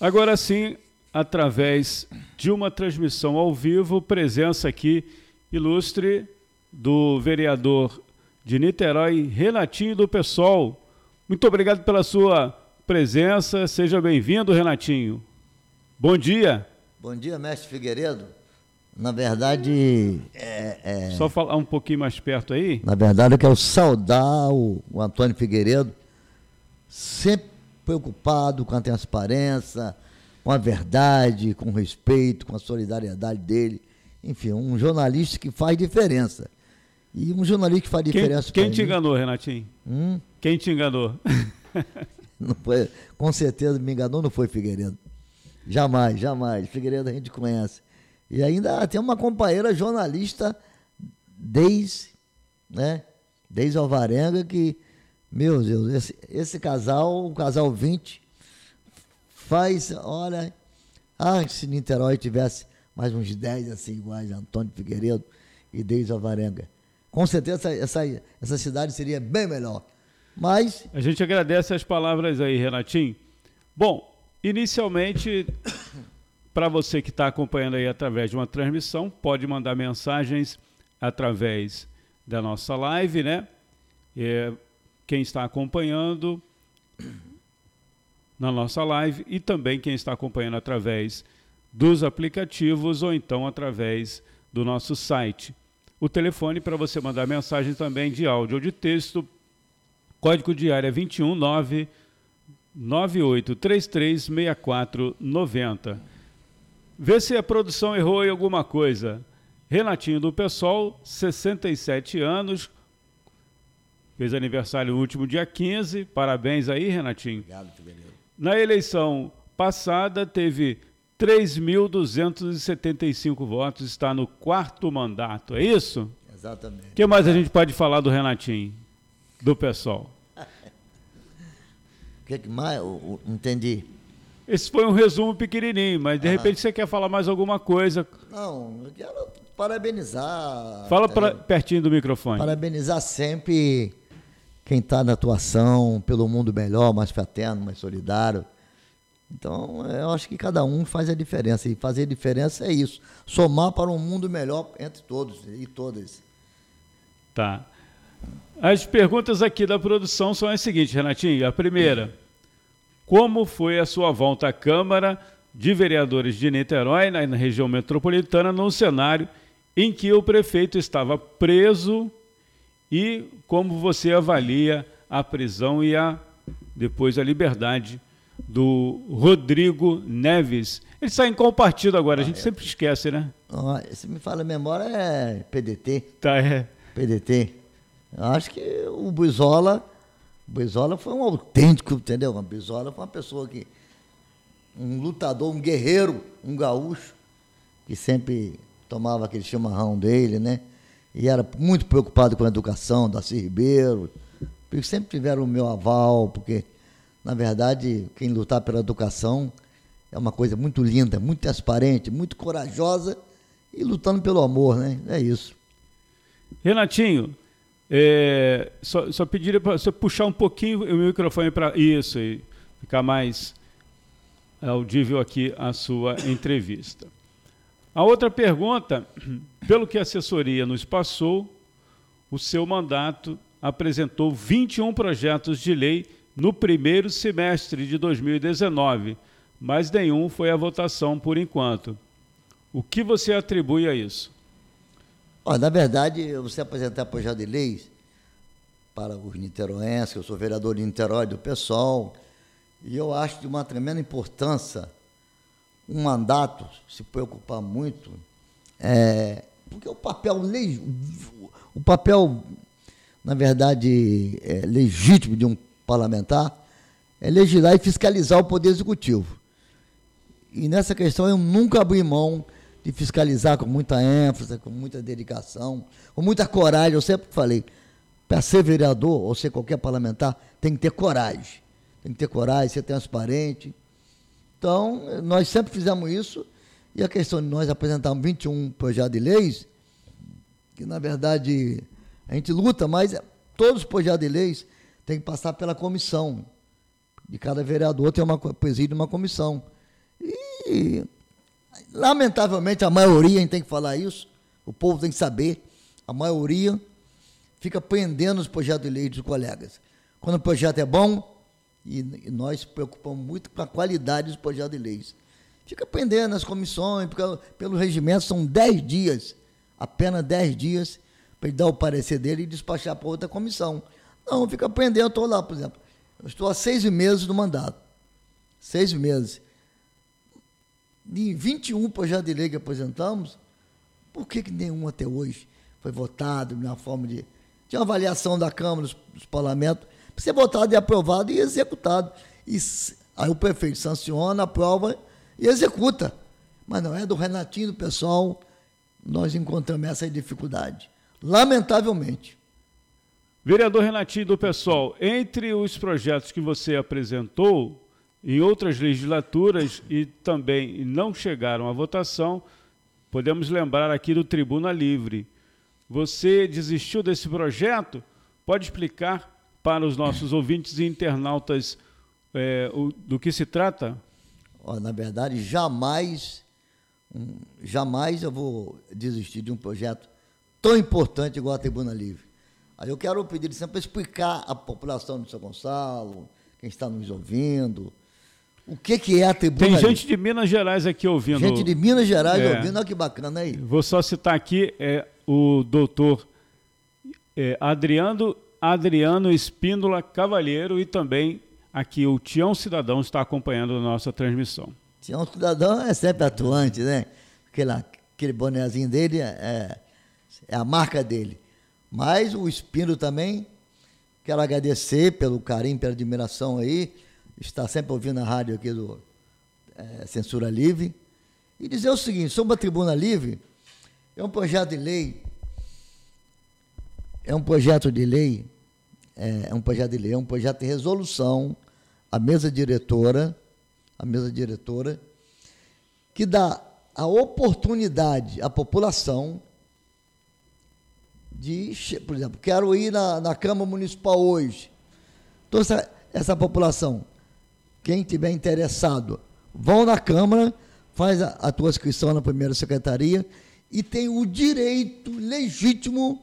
Agora sim, através de uma transmissão ao vivo, presença aqui ilustre do vereador de Niterói, Renatinho do PSOL. Muito obrigado pela sua presença. Seja bem-vindo, Renatinho. Bom dia. Bom dia, mestre Figueiredo. Na verdade. É, é... Só falar um pouquinho mais perto aí. Na verdade, eu quero saudar o, o Antônio Figueiredo, sempre preocupado com a transparência, com a verdade, com o respeito, com a solidariedade dele. Enfim, um jornalista que faz diferença. E um jornalista que faz diferença. Quem, quem te mim. enganou, Renatinho? Hum? Quem te enganou? Não foi, com certeza me enganou, não foi Figueiredo. Jamais, jamais. Figueiredo a gente conhece. E ainda tem uma companheira jornalista desde, né, desde Alvarenga que, meu Deus, esse, esse casal, o casal 20, faz, olha, ah, se Niterói tivesse mais uns 10 assim iguais, Antônio Figueiredo e Deise Alvarenga. Com certeza essa, essa, essa cidade seria bem melhor. Mas. A gente agradece as palavras aí, Renatinho. Bom, inicialmente para você que está acompanhando aí através de uma transmissão, pode mandar mensagens através da nossa live, né? É, quem está acompanhando na nossa live e também quem está acompanhando através dos aplicativos ou então através do nosso site. O telefone para você mandar mensagem também de áudio ou de texto, código de área 219 98336490. Vê se a produção errou em alguma coisa. Renatinho do Pessoal, 67 anos, fez aniversário no último dia 15. Parabéns aí, Renatinho. Obrigado, Figueiredo. Na eleição passada, teve 3.275 votos, está no quarto mandato, é isso? Exatamente. O que mais a gente pode falar do Renatinho, do Pessoal? O que, que mais? Eu, eu, entendi. Esse foi um resumo pequenininho, mas de ah. repente você quer falar mais alguma coisa. Não, eu quero parabenizar. Fala pra, pertinho do microfone. Parabenizar sempre quem está na atuação pelo mundo melhor, mais fraterno, mais solidário. Então, eu acho que cada um faz a diferença. E fazer diferença é isso. Somar para um mundo melhor entre todos e todas. Tá. As perguntas aqui da produção são as seguintes, Renatinho. A primeira como foi a sua volta à Câmara de Vereadores de Niterói, na, região metropolitana, num cenário em que o prefeito estava preso e como você avalia a prisão e a depois a liberdade do Rodrigo Neves. Ele está em qual partido agora? A gente ah, sempre esquece, né? se me fala a memória, é PDT. Tá, é. PDT. Eu acho que o Buzola o Brizola foi um autêntico, entendeu? O Brizola foi uma pessoa que. um lutador, um guerreiro, um gaúcho, que sempre tomava aquele chimarrão dele, né? E era muito preocupado com a educação, Darcy Ribeiro. Porque sempre tiveram o meu aval, porque, na verdade, quem lutar pela educação é uma coisa muito linda, muito transparente, muito corajosa e lutando pelo amor, né? É isso. Renatinho, é, só, só pediria para você puxar um pouquinho o microfone para isso e ficar mais audível aqui a sua entrevista. A outra pergunta, pelo que a assessoria nos passou, o seu mandato apresentou 21 projetos de lei no primeiro semestre de 2019, mas nenhum foi à votação por enquanto. O que você atribui a isso? Na verdade, você apresentar projeto de leis para os niteroenses, eu sou vereador de Niterói do PSOL, e eu acho de uma tremenda importância um mandato se preocupar muito, é, porque o papel, o papel, na verdade, é, legítimo de um parlamentar é legislar e fiscalizar o Poder Executivo. E nessa questão eu nunca abri mão de fiscalizar com muita ênfase, com muita dedicação, com muita coragem. Eu sempre falei, para ser vereador ou ser qualquer parlamentar, tem que ter coragem. Tem que ter coragem, ser transparente. Então, nós sempre fizemos isso. E a questão de nós apresentarmos 21 projetos de leis, que na verdade a gente luta, mas todos os projetos de leis têm que passar pela comissão. De cada vereador tem uma presídio uma comissão. E, lamentavelmente, a maioria, a gente tem que falar isso, o povo tem que saber, a maioria fica prendendo os projetos de lei dos colegas. Quando o projeto é bom, e, nós preocupamos muito com a qualidade dos projetos de leis. Fica prendendo as comissões, porque pelo regimento são 10 dias, apenas 10 dias, para ele dar o parecer dele e despachar para outra comissão. Não, fica prendendo, eu estou lá, por exemplo. Eu estou há seis meses do mandato. Seis meses. De 21 projetos de lei que apresentamos, por que, que nenhum até hoje foi votado na forma de. Tinha uma avaliação da Câmara, dos, dos parlamentos, ser votado e aprovado e executado. E aí o prefeito sanciona, aprova e executa. Mas não é do Renatinho, do pessoal, nós encontramos essa dificuldade. Lamentavelmente. Vereador Renatinho do PSOL, entre os projetos que você apresentou em outras legislaturas e também não chegaram à votação, podemos lembrar aqui do Tribuna Livre. Você desistiu desse projeto? Pode explicar para os nossos ouvintes e internautas é, o, do que se trata? na verdade, jamais, jamais eu vou desistir de um projeto tão importante igual a Tribuna Livre. Aí eu quero pedir sempre para explicar à população de São Gonçalo, quem está nos ouvindo, o que, que é a Tribuna Tem gente de Minas Gerais aqui ouvindo. Gente de Minas Gerais é. ouvindo, olha que bacana aí. Vou só citar aqui é, o doutor é, Adriano, Adriano Espíndola Cavalheiro e também aqui o Tião Cidadão está acompanhando a nossa transmissão. Tião Cidadão é sempre atuante, né? Aquele, aquele bonezinho dele é, é a marca dele. Mas o Espino também, quero agradecer pelo carinho, pela admiração aí, está sempre ouvindo a rádio aqui do é, Censura Livre, e dizer o seguinte, sobre a Tribuna Livre, é um projeto de lei, é um projeto de lei, é, é um projeto de lei, é um projeto de resolução, a mesa diretora, a mesa diretora, que dá a oportunidade à população de, por exemplo, quero ir na, na Câmara Municipal hoje. Então, essa, essa população, quem tiver interessado, vão na Câmara, faz a, a tua inscrição na primeira secretaria e tem o direito legítimo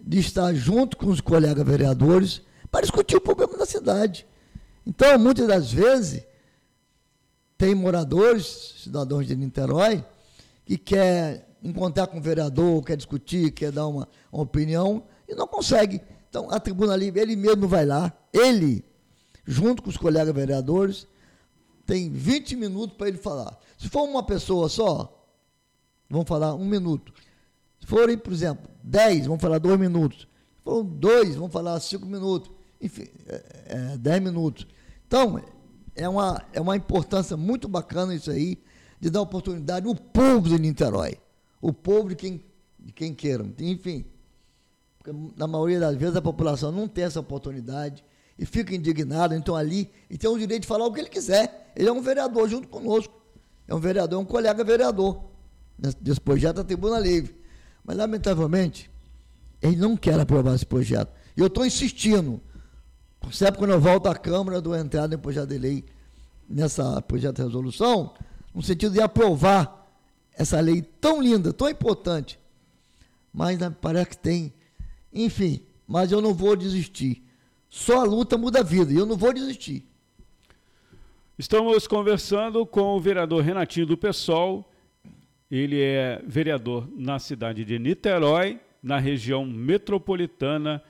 de estar junto com os colegas vereadores para discutir o problema da cidade. Então, muitas das vezes, tem moradores, cidadãos de Niterói, que quer encontrar com o vereador, quer discutir, quer dar uma, uma opinião, e não consegue. Então, a tribuna livre, ele mesmo vai lá, ele, junto com os colegas vereadores, tem 20 minutos para ele falar. Se for uma pessoa só, vão falar um minuto. Se forem, por exemplo, 10, vão falar dois minutos. Se for dois, vão falar cinco minutos. Enfim, é, é, 10 minutos. Então, é uma, é uma importância muito bacana isso aí, de dar oportunidade ao povo de Niterói o povo de quem, de quem queira. Enfim, porque na maioria das vezes a população não tem essa oportunidade e fica indignado, então ali, e tem o direito de falar o que ele quiser. Ele é um vereador junto conosco. É um vereador, é um colega vereador desse projeto da Tribuna Livre. Mas, lamentavelmente, ele não quer aprovar esse projeto. E eu estou insistindo. Sempre quando eu volto à Câmara, do entrada em projeto de lei nessa projeto de resolução, no sentido de aprovar essa lei tão linda, tão importante. Mas né, parece que tem. Enfim, mas eu não vou desistir. Só a luta muda a vida e eu não vou desistir. Estamos conversando com o vereador Renatinho do PSOL. Ele é vereador na cidade de Niterói, na região metropolitana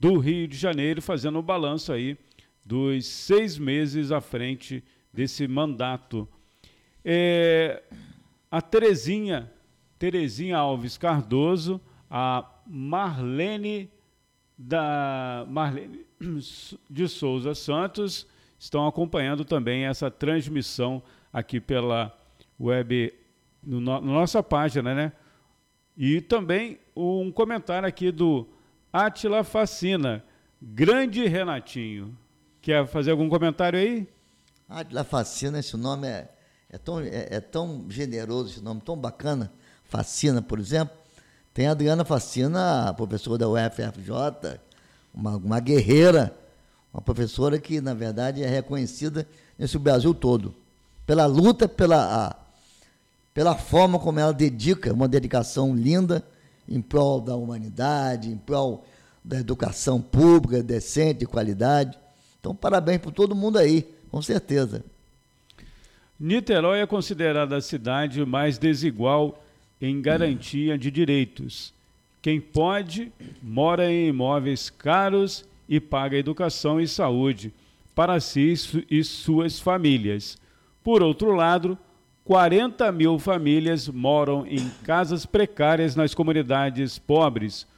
do Rio de Janeiro, fazendo o um balanço aí dos seis meses à frente desse mandato. É, a Terezinha, Terezinha Alves Cardoso, a Marlene da Marlene de Souza Santos estão acompanhando também essa transmissão aqui pela web no, na nossa página, né? E também um comentário aqui do Atila Facina, grande Renatinho. Quer fazer algum comentário aí? Atila Facina, esse nome é é tão, é, é tão generoso esse nome, tão bacana. Facina, por exemplo. Tem a Adriana Facina, professora da UFRJ, uma, uma guerreira, uma professora que, na verdade, é reconhecida nesse Brasil todo. pela luta, pela, pela forma como ela dedica, uma dedicação linda em prol da humanidade, em prol da educação pública, decente, de qualidade. Então, parabéns para todo mundo aí, com certeza. Niterói é considerada a cidade mais desigual em garantia de direitos. Quem pode, mora em imóveis caros e paga educação e saúde para si e suas famílias. Por outro lado, 40 mil famílias moram em casas precárias nas comunidades pobres.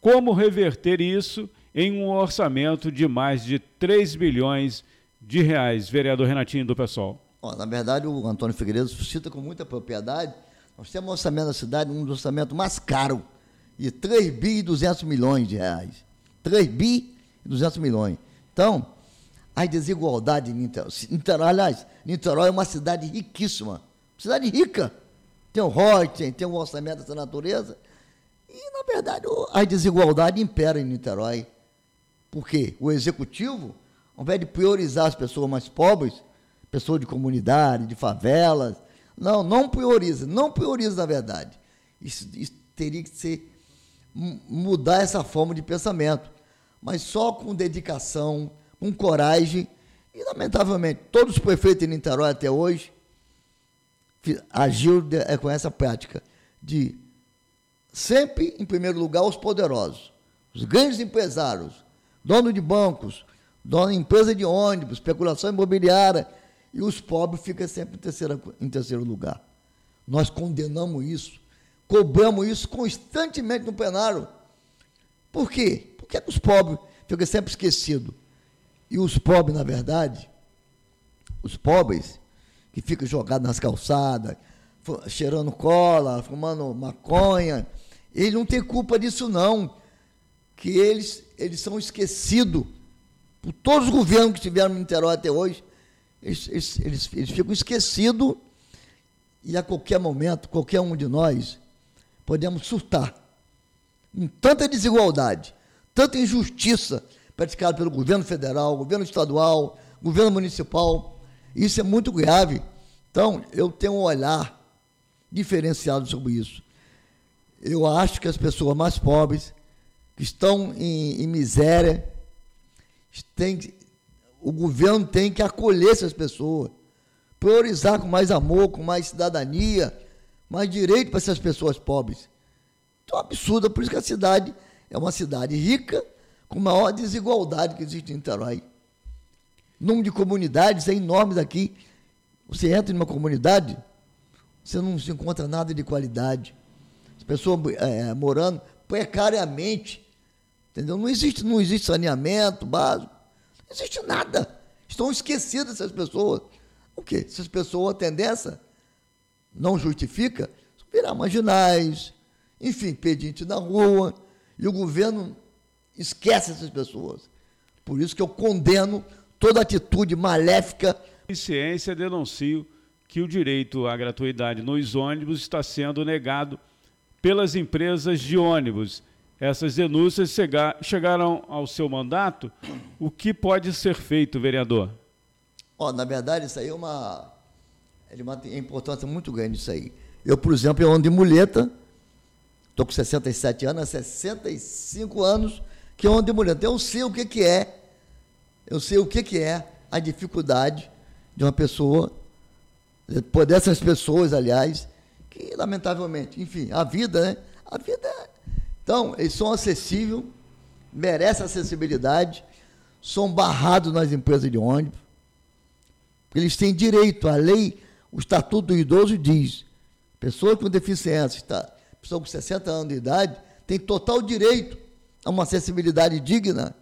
Como reverter isso em um orçamento de mais de 3 bilhões de reais, vereador Renatinho do PSOL? na verdade, o Antônio Figueiredo cita com muita propriedade. Nós temos um orçamento da cidade, um dos orçamentos mais caros, de 3 bi e 200 milhões de reais. 3 bi e 200 milhões. Então, a desigualdade em Niterói. Niterói, aliás, Niterói é uma cidade riquíssima, cidade rica. Tem o Reuters, tem o orçamento dessa natureza. E, na verdade, a desigualdade impera em Niterói. Por quê? O executivo, ao invés de priorizar as pessoas mais pobres, pessoas de comunidade, de favelas, não, não prioriza, não prioriza, na verdade. Isso, isso teria que ser mudar essa forma de pensamento. Mas só com dedicação, com coragem. E, lamentavelmente, todos os prefeitos de Niterói até hoje agiu é, com essa prática de sempre, em primeiro lugar, os poderosos, os grandes empresários, donos de bancos, donos de empresa de ônibus, especulação imobiliária, e os pobres ficam sempre em terceiro, em terceiro lugar. Nós condenamos isso, cobramos isso constantemente no plenário. Por quê? Porque é os pobres ficam sempre esquecidos. E os pobres, na verdade, os pobres que ficam jogados nas calçadas, cheirando cola, fumando maconha, eles não têm culpa disso não, que eles, eles são esquecidos por todos os governos que estiveram no Niterói até hoje, eles, eles, eles, eles ficam esquecidos e a qualquer momento, qualquer um de nós, podemos surtar. Com tanta desigualdade, tanta injustiça, praticado pelo governo federal, governo estadual, governo municipal. Isso é muito grave. Então, eu tenho um olhar diferenciado sobre isso. Eu acho que as pessoas mais pobres, que estão em, em miséria, o governo tem que acolher essas pessoas, priorizar com mais amor, com mais cidadania, mais direito para essas pessoas pobres. Então, é um absurdo, por isso que a cidade é uma cidade rica, com maior desigualdade que existe em Niterói. O número de comunidades é enorme daqui. Você entra em uma comunidade, você não se encontra nada de qualidade. As pessoas é, morando precariamente. Entendeu? Não existe, não existe saneamento básico. Não existe nada. Estão esquecidas essas pessoas. O quê? Se as pessoas dessa, não justifica, virar marginais, enfim, pedinte na rua, e o governo Esquece essas pessoas. Por isso que eu condeno toda atitude maléfica. A ciência denuncio que o direito à gratuidade nos ônibus está sendo negado pelas empresas de ônibus. Essas denúncias chegaram ao seu mandato. O que pode ser feito, vereador? Oh, na verdade, isso aí é uma, é de uma importância muito grande isso aí. Eu, por exemplo, eu ando de muleta, estou com 67 anos, há 65 anos, que é onde mulher. Então, eu sei o que, que é, eu sei o que, que é a dificuldade de uma pessoa, dessas pessoas, aliás, que lamentavelmente, enfim, a vida, né? A vida é. Então, eles são acessíveis, merecem acessibilidade, são barrados nas empresas de ônibus, eles têm direito, a lei, o Estatuto do Idoso diz, pessoa com deficiência, está, pessoa com 60 anos de idade, tem total direito a uma acessibilidade digna,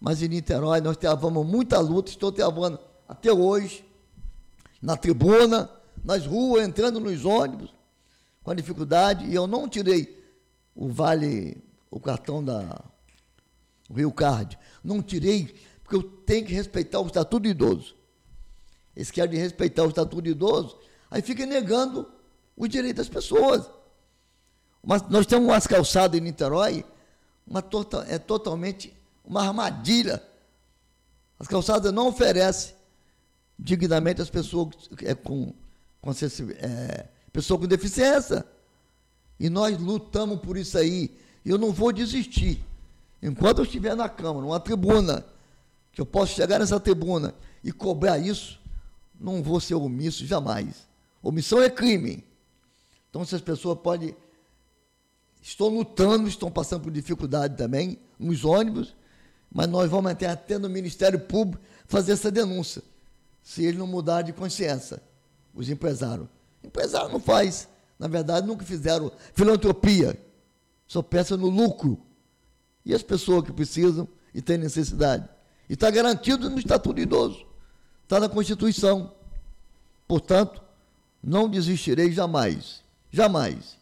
mas em Niterói nós travamos muita luta, estou travando até hoje, na tribuna, nas ruas, entrando nos ônibus, com dificuldade, e eu não tirei o vale, o cartão da o Rio Card, não tirei, porque eu tenho que respeitar o estatuto do idoso. Eles querem respeitar o estatuto do idoso, aí fica negando o direito das pessoas. Mas nós temos umas calçadas em Niterói uma tota, é totalmente uma armadilha. As calçadas não oferecem dignamente as pessoas é, com, com, é, pessoa com deficiência. E nós lutamos por isso aí. Eu não vou desistir. Enquanto eu estiver na Câmara, numa tribuna, que eu posso chegar nessa tribuna e cobrar isso, não vou ser omisso jamais. Omissão é crime. Então, se as pessoas podem. Estão lutando, estão passando por dificuldade também, nos ônibus, mas nós vamos até, até no Ministério Público fazer essa denúncia, se ele não mudar de consciência, os empresários. Empresário não faz. Na verdade, nunca fizeram filantropia. Só pensa no lucro. E as pessoas que precisam e têm necessidade. E está garantido no Estatuto do Idoso. Está na Constituição. Portanto, não desistirei jamais. Jamais.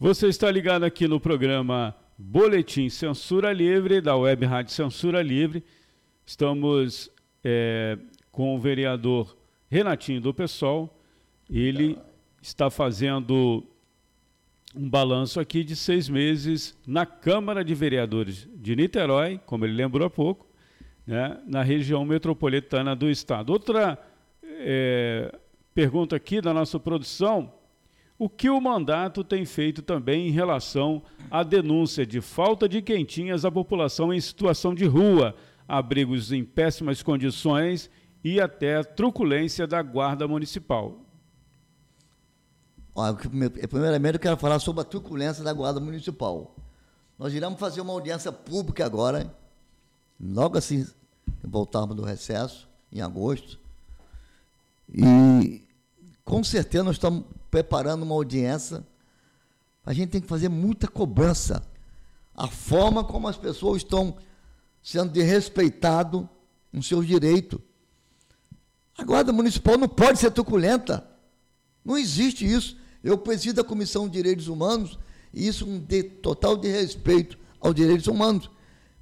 Você está ligado aqui no programa Boletim Censura Livre, da Web Rádio Censura Livre. Estamos é, com o vereador Renatinho do PSOL. Ele está fazendo um balanço aqui de seis meses na Câmara de Vereadores de Niterói, como ele lembrou há pouco, né, na região metropolitana do estado. Outra é, pergunta aqui da nossa produção o que o mandato tem feito também em relação à denúncia de falta de quentinhas à população em situação de rua, abrigos em péssimas condições e até truculência da Guarda Municipal. Primeiramente eu quero falar sobre a truculência da Guarda Municipal. Nós iremos fazer uma audiência pública agora, logo assim voltarmos do recesso, em agosto. E com certeza nós estamos preparando uma audiência. A gente tem que fazer muita cobrança. A forma como as pessoas estão sendo desrespeitadas nos seus direitos. A guarda municipal não pode ser truculenta. Não existe isso. Eu presido a Comissão de Direitos Humanos e isso um de, total de respeito aos direitos humanos.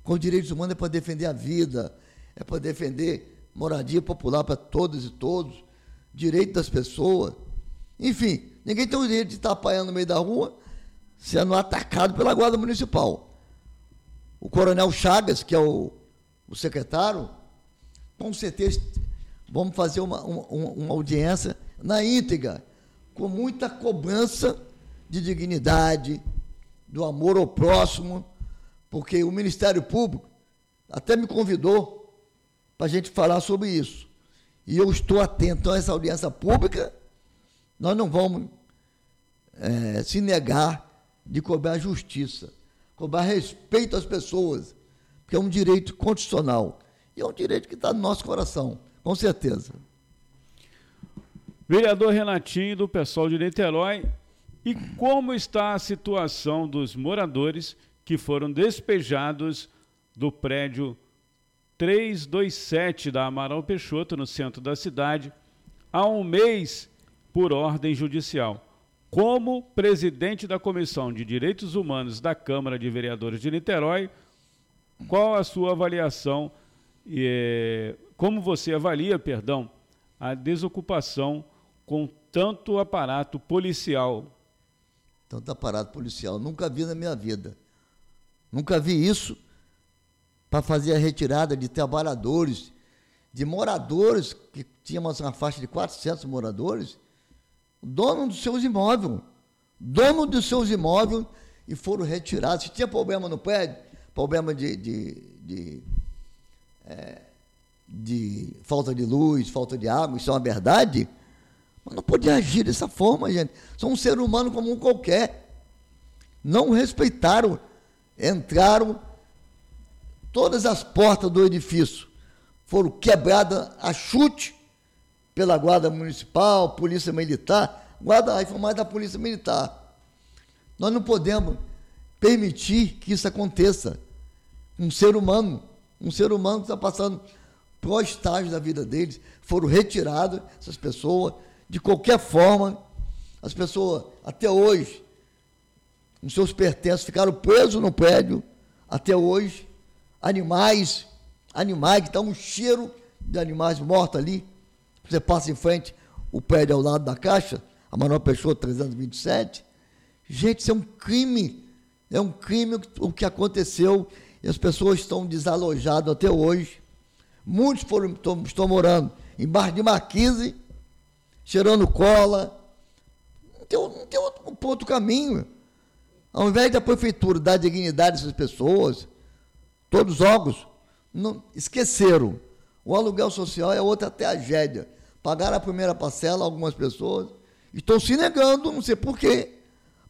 Com os direitos humanos é para defender a vida, é para defender moradia popular para todas e todos, direito das pessoas. Enfim, ninguém tem o direito de estar apanhando no meio da rua sendo atacado pela Guarda Municipal. O Coronel Chagas, que é o, o secretário, com certeza vamos fazer uma, uma, uma audiência na íntegra, com muita cobrança de dignidade, do amor ao próximo, porque o Ministério Público até me convidou para a gente falar sobre isso. E eu estou atento a essa audiência pública nós não vamos é, se negar de cobrar justiça, cobrar respeito às pessoas, porque é um direito constitucional. E é um direito que está no nosso coração, com certeza. Vereador Renatinho, do pessoal de Niterói, e como está a situação dos moradores que foram despejados do prédio 327 da Amaral Peixoto, no centro da cidade, há um mês por ordem judicial. Como presidente da Comissão de Direitos Humanos da Câmara de Vereadores de Niterói, qual a sua avaliação e como você avalia, perdão, a desocupação com tanto aparato policial? Tanto aparato policial, nunca vi na minha vida. Nunca vi isso para fazer a retirada de trabalhadores, de moradores, que tínhamos uma faixa de 400 moradores, dono dos seus imóveis, dono dos seus imóveis e foram retirados. Se tinha problema no prédio, problema de, de, de, é, de falta de luz, falta de água, isso é uma verdade, mas não podia agir dessa forma, gente. São um ser humano como um qualquer. Não respeitaram, entraram, todas as portas do edifício foram quebradas a chute pela Guarda Municipal, Polícia Militar, Guarda mais da Polícia Militar. Nós não podemos permitir que isso aconteça. Um ser humano, um ser humano que está passando por estágio da vida deles, foram retiradas essas pessoas, de qualquer forma, as pessoas, até hoje, os seus pertences ficaram presos no prédio, até hoje, animais, animais que estão um cheiro de animais mortos ali, você passa em frente, o prédio ao lado da caixa, a Manuel Peixoto 327. Gente, isso é um crime. É um crime o que aconteceu e as pessoas estão desalojadas até hoje. Muitos foram, estão, estão morando em bar de marquise, cheirando cola. Não tem, não tem outro, outro caminho. Ao invés da prefeitura dar dignidade a essas pessoas, todos os órgãos não, esqueceram. O aluguel social é outra tragédia. Pagaram a primeira parcela, algumas pessoas estão se negando, não sei porquê.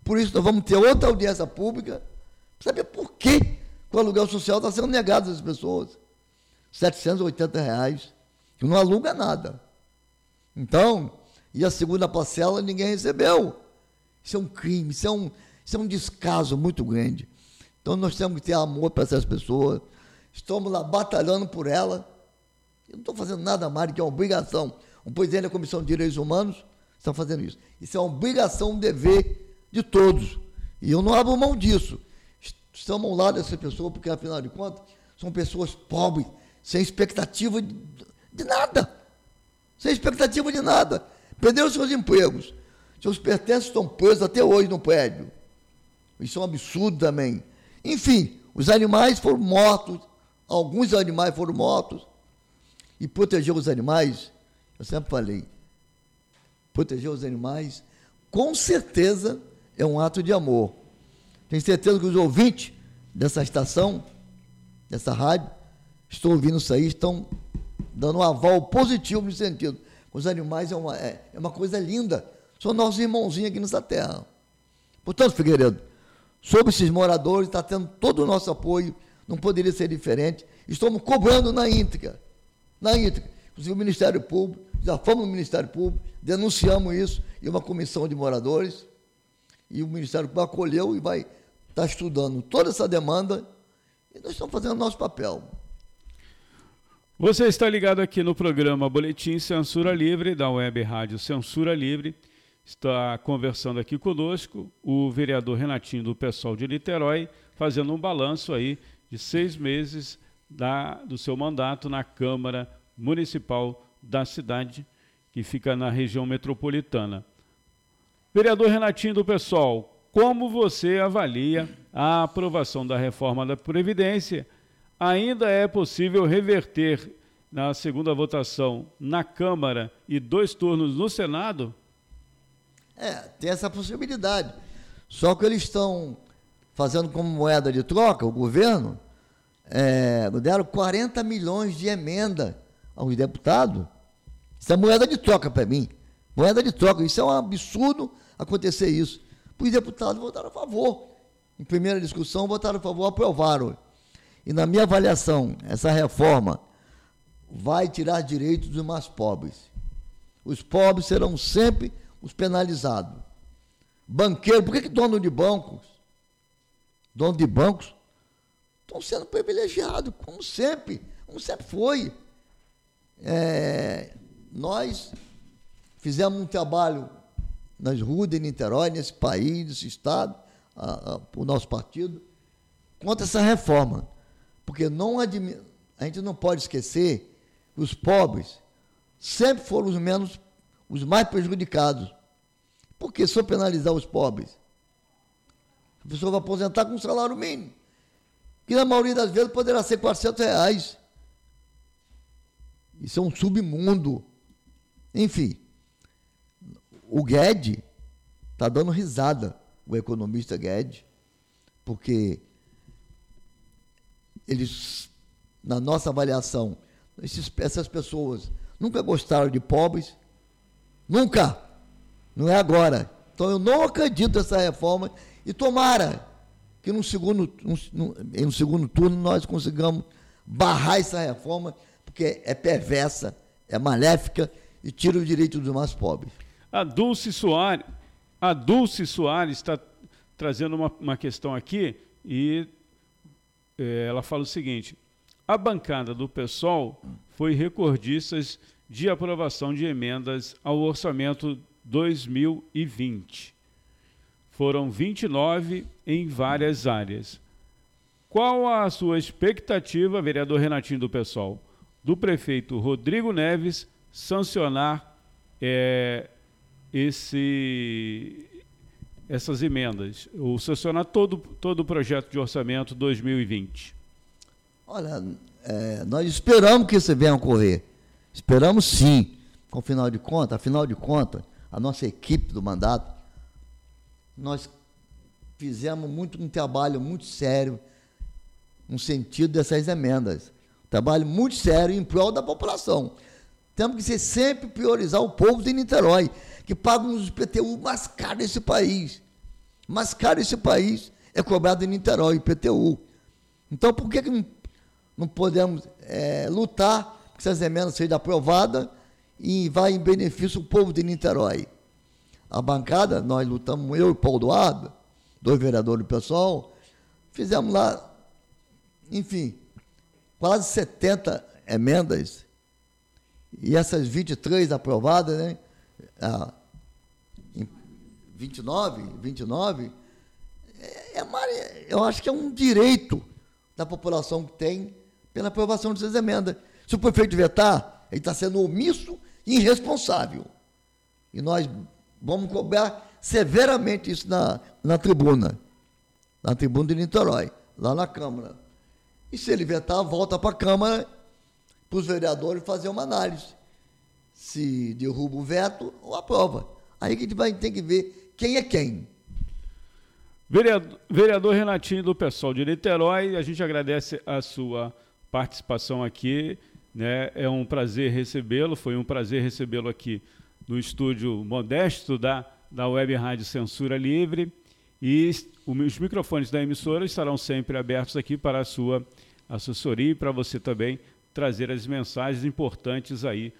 Por isso, nós vamos ter outra audiência pública para saber por que o aluguel social está sendo negado às pessoas. 780 reais, que não aluga nada. Então, e a segunda parcela ninguém recebeu. Isso é um crime, isso é um, isso é um descaso muito grande. Então nós temos que ter amor para essas pessoas. Estamos lá batalhando por ela. Eu não estou fazendo nada mais do que uma obrigação. O presidente da Comissão de Direitos Humanos está fazendo isso. Isso é uma obrigação, um dever de todos. E eu não abro mão disso. Estamos ao lado dessa pessoa, porque afinal de contas, são pessoas pobres, sem expectativa de, de nada. Sem expectativa de nada. Perderam seus empregos. Seus pertences estão presos até hoje no prédio. Isso é um absurdo também. Enfim, os animais foram mortos, alguns animais foram mortos. E proteger os animais, eu sempre falei, proteger os animais, com certeza é um ato de amor. Tenho certeza que os ouvintes dessa estação, dessa rádio, estão ouvindo isso aí, estão dando um aval positivo no sentido. Os animais é uma, é, é uma coisa linda. São nossos irmãozinhos aqui nessa terra. Portanto, Figueiredo, sobre esses moradores, está tendo todo o nosso apoio, não poderia ser diferente. Estamos cobrando na íntegra, na íntegra. Inclusive o Ministério Público, já fomos no Ministério Público, denunciamos isso, e uma comissão de moradores, e o Ministério Público acolheu e vai estar tá estudando toda essa demanda, e nós estamos fazendo o nosso papel. Você está ligado aqui no programa Boletim Censura Livre, da Web Rádio Censura Livre. Está conversando aqui conosco o vereador Renatinho do Pessoal de Niterói, fazendo um balanço aí de seis meses da, do seu mandato na Câmara Municipal da cidade, que fica na região metropolitana. Vereador Renatinho do Pessoal, como você avalia a aprovação da reforma da Previdência? Ainda é possível reverter na segunda votação na Câmara e dois turnos no Senado? É, tem essa possibilidade. Só que eles estão fazendo como moeda de troca, o governo, é, deram 40 milhões de emenda aos deputados. Isso é moeda de troca para mim. Moeda de troca. Isso é um absurdo acontecer isso. Os deputados votaram a favor. Em primeira discussão, votaram a favor, aprovaram. E na minha avaliação, essa reforma vai tirar direitos dos mais pobres. Os pobres serão sempre os penalizados. Banqueiro, por que, que dono de bancos, dono de bancos, estão sendo privilegiados, como sempre, como sempre foi. É, nós fizemos um trabalho nas ruas de Niterói, nesse país, nesse estado, a, a, o nosso partido, contra essa reforma. Porque não a gente não pode esquecer que os pobres sempre foram os menos os mais prejudicados. Por que só penalizar os pobres? A pessoa vai aposentar com um salário mínimo, que na maioria das vezes poderá ser 400 reais. Isso é um submundo. Enfim, o Guedes está dando risada, o economista Guedes, porque eles, na nossa avaliação, esses, essas pessoas nunca gostaram de pobres, Nunca. Não é agora. Então eu não acredito nessa reforma e tomara que no segundo, no, no segundo turno nós consigamos barrar essa reforma, porque é perversa, é maléfica e tira o direito dos mais pobres. A Dulce Soares, a Dulce Soares está trazendo uma, uma questão aqui e é, ela fala o seguinte: a bancada do PSOL foi recordista de aprovação de emendas ao orçamento 2020. Foram 29 em várias áreas. Qual a sua expectativa, vereador Renatinho do PSOL, do prefeito Rodrigo Neves sancionar é, esse, essas emendas, ou sancionar todo, todo o projeto de orçamento 2020? Olha, é, nós esperamos que isso venha a ocorrer. Esperamos sim. Com final de contas, afinal de contas, a nossa equipe do mandato, nós fizemos muito um trabalho muito sério no sentido dessas emendas. Trabalho muito sério em prol da população. Temos que sempre priorizar o povo de Niterói, que paga dos IPTU mais caros desse país. Mais caro desse país é cobrado em Niterói, IPTU. Então, por que, que não, podemos é, lutar que essas emendas sejam aprovadas e vá em benefício do povo de Niterói? A bancada, nós lutamos, eu e Paulo Doado, dois vereadores do pessoal, fizemos lá, enfim, quase 70 emendas, e essas 23 aprovadas, né? Ah, 29, 29, é, é, eu acho que é um direito da população que tem pela aprovação dessas emendas. Se o prefeito vetar, ele está sendo omisso e irresponsável. E nós vamos cobrar severamente isso na, na tribuna, na tribuna de Niterói, lá na Câmara. E se ele vetar, volta para a Câmara, para os vereadores fazer uma análise. Se derruba o veto ou aprova. Aí que a gente vai ter que ver quem é quem. Vereador, vereador Renatinho do Pessoal de Niterói, a gente agradece a sua participação aqui. Né? É um prazer recebê-lo, foi um prazer recebê-lo aqui no estúdio modesto da, da Web Rádio Censura Livre. E os microfones da emissora estarão sempre abertos aqui para a sua assessoria e para você também trazer as mensagens importantes aí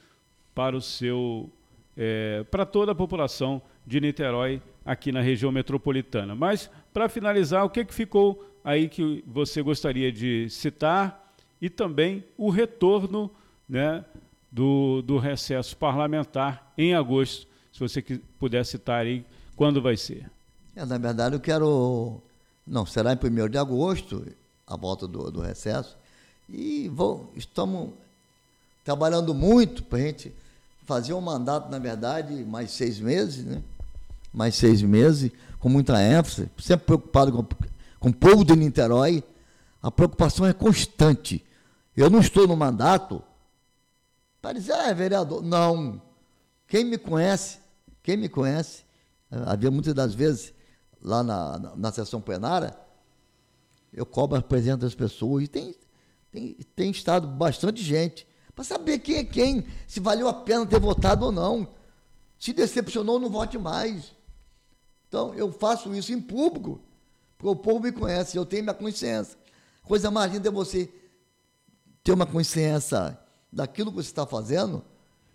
para o seu, é, para toda a população de Niterói aqui na região metropolitana. Mas para finalizar, o que, que ficou aí que você gostaria de citar e também o retorno, né, do, do recesso parlamentar em agosto, se você puder citar aí quando vai ser. É, na verdade, eu quero. Não, será em 1 de agosto, a volta do, do recesso. E vou, estamos trabalhando muito para a gente fazer um mandato, na verdade, mais seis meses, né? Mais seis meses, com muita ênfase, sempre preocupado com, com o povo de Niterói. A preocupação é constante. Eu não estou no mandato para dizer, ah, é vereador. Não. Quem me conhece, quem me conhece, havia muitas das vezes lá na, na, na sessão plenária, eu cobro a presença das pessoas e tem, tem, tem estado bastante gente para saber quem é quem, se valeu a pena ter votado ou não. Se decepcionou, não vote mais. Então, eu faço isso em público, porque o povo me conhece, eu tenho minha consciência. Coisa mais linda é você ter uma consciência daquilo que você está fazendo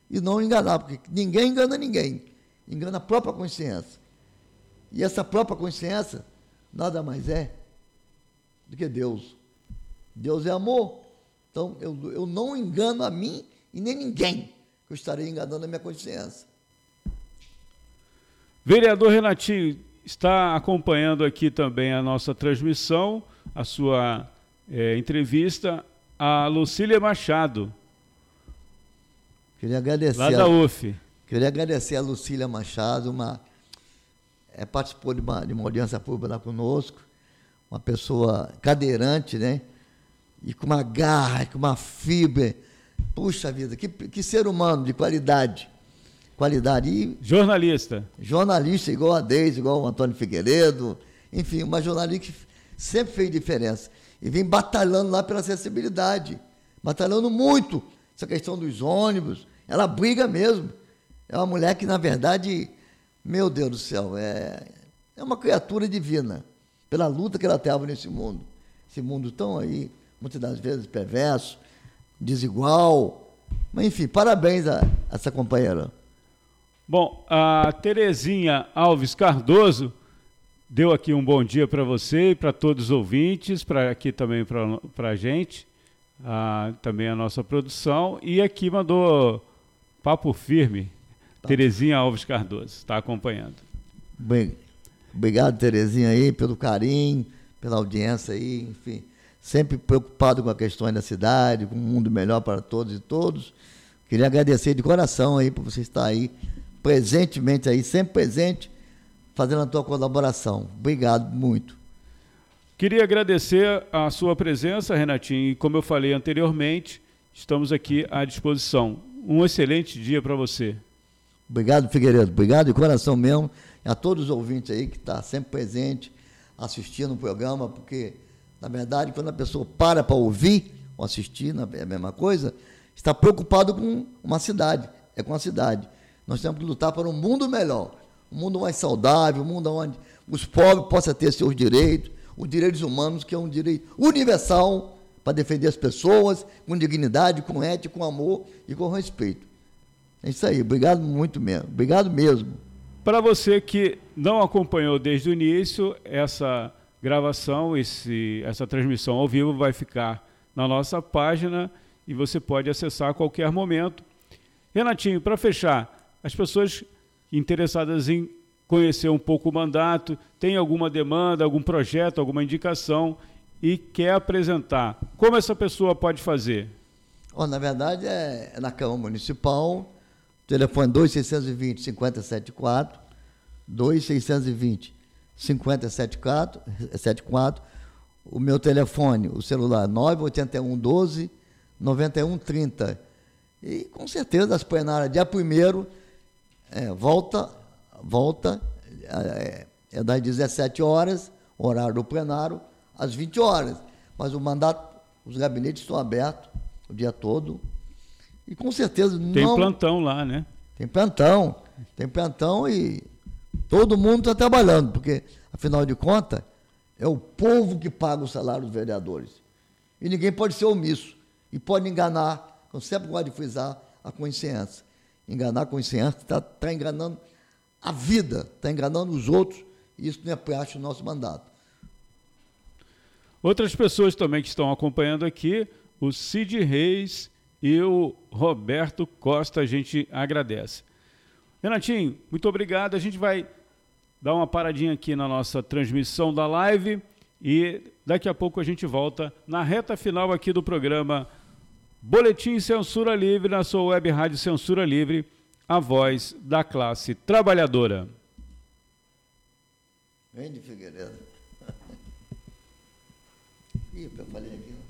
e não enganar, porque ninguém engana ninguém, engana a própria consciência. E essa própria consciência nada mais é do que Deus. Deus é amor. Então eu, eu não engano a mim e nem ninguém, que eu estarei enganando a minha consciência. Vereador Renatinho, está acompanhando aqui também a nossa transmissão, a sua é, entrevista, a Lucília Machado. Queria agradecer. Lá da UF. Queria agradecer a Lucília Machado, uma é, participou de uma, de uma audiência pública lá conosco, uma pessoa cadeirante, né? E com uma garra, com uma fibra. Puxa vida, que, que ser humano de qualidade. Qualidade. E, jornalista. Jornalista, igual a Deise, igual o Antônio Figueiredo. Enfim, uma jornalista que sempre fez diferença. E vem batalhando lá pela acessibilidade. Batalhando muito. Essa questão dos ônibus. Ela briga mesmo. É uma mulher que, na verdade, meu Deus do céu, é, é uma criatura divina, pela luta que ela teve nesse mundo. Esse mundo tão aí, muitas das vezes perverso, desigual. Mas, enfim, parabéns a, a essa companheira. Bom, a Terezinha Alves Cardoso deu aqui um bom dia para você e para todos os ouvintes, para aqui também para a gente, também a nossa produção, e aqui mandou papo firme Tá. Terezinha Alves Cardoso está acompanhando. Bem, obrigado, Terezinha, aí, pelo carinho, pela audiência aí, enfim. Sempre preocupado com a questão da cidade, com um mundo melhor para todos e todos. Queria agradecer de coração aí por você estar aí, presentemente aí, sempre presente, fazendo a tua colaboração. Obrigado muito. Queria agradecer a sua presença, Renatinho, e como eu falei anteriormente, estamos aqui à disposição. Um excelente dia para você. Obrigado, Figueiredo. Obrigado de coração mesmo. a todos os ouvintes aí que estão tá sempre presente, assistindo o programa, porque, na verdade, quando a pessoa para para ouvir ou assistir, é a mesma coisa, está preocupado com uma cidade, é com a cidade. Nós temos que lutar para um mundo melhor, um mundo mais saudável, um mundo onde os pobres possam ter seus direitos, os direitos humanos, que é um direito universal para defender as pessoas com dignidade, com ética, com amor e com respeito. É isso aí, obrigado muito mesmo, obrigado mesmo. Para você que não acompanhou desde o início, essa gravação, esse, essa transmissão ao vivo vai ficar na nossa página e você pode acessar a qualquer momento. Renatinho, para fechar, as pessoas interessadas em conhecer um pouco o mandato, tem alguma demanda, algum projeto, alguma indicação e quer apresentar, como essa pessoa pode fazer? Oh, na verdade, é, é na Câmara Municipal, telefone 2620 5074, 2620 5074, o meu telefone, o celular 981 12 9130. E com certeza as plenárias dia 1 é, volta, volta é, é das 17 horas, horário do plenário, às 20 horas. Mas o mandato, os gabinetes estão abertos o dia todo. E com certeza Tem não, plantão lá, né? Tem plantão. Tem plantão e todo mundo está trabalhando, porque, afinal de contas, é o povo que paga o salário dos vereadores. E ninguém pode ser omisso. E pode enganar, eu sempre gosto de frisar, a consciência. Enganar a consciência está tá enganando a vida, está enganando os outros, e isso não é parte do nosso mandato. Outras pessoas também que estão acompanhando aqui, o Cid Reis e o Roberto Costa, a gente agradece. Renatinho, muito obrigado. A gente vai dar uma paradinha aqui na nossa transmissão da live e daqui a pouco a gente volta na reta final aqui do programa Boletim Censura Livre na sua web rádio Censura Livre, a voz da classe trabalhadora. Vem de Figueiredo. Ih, eu falei aqui.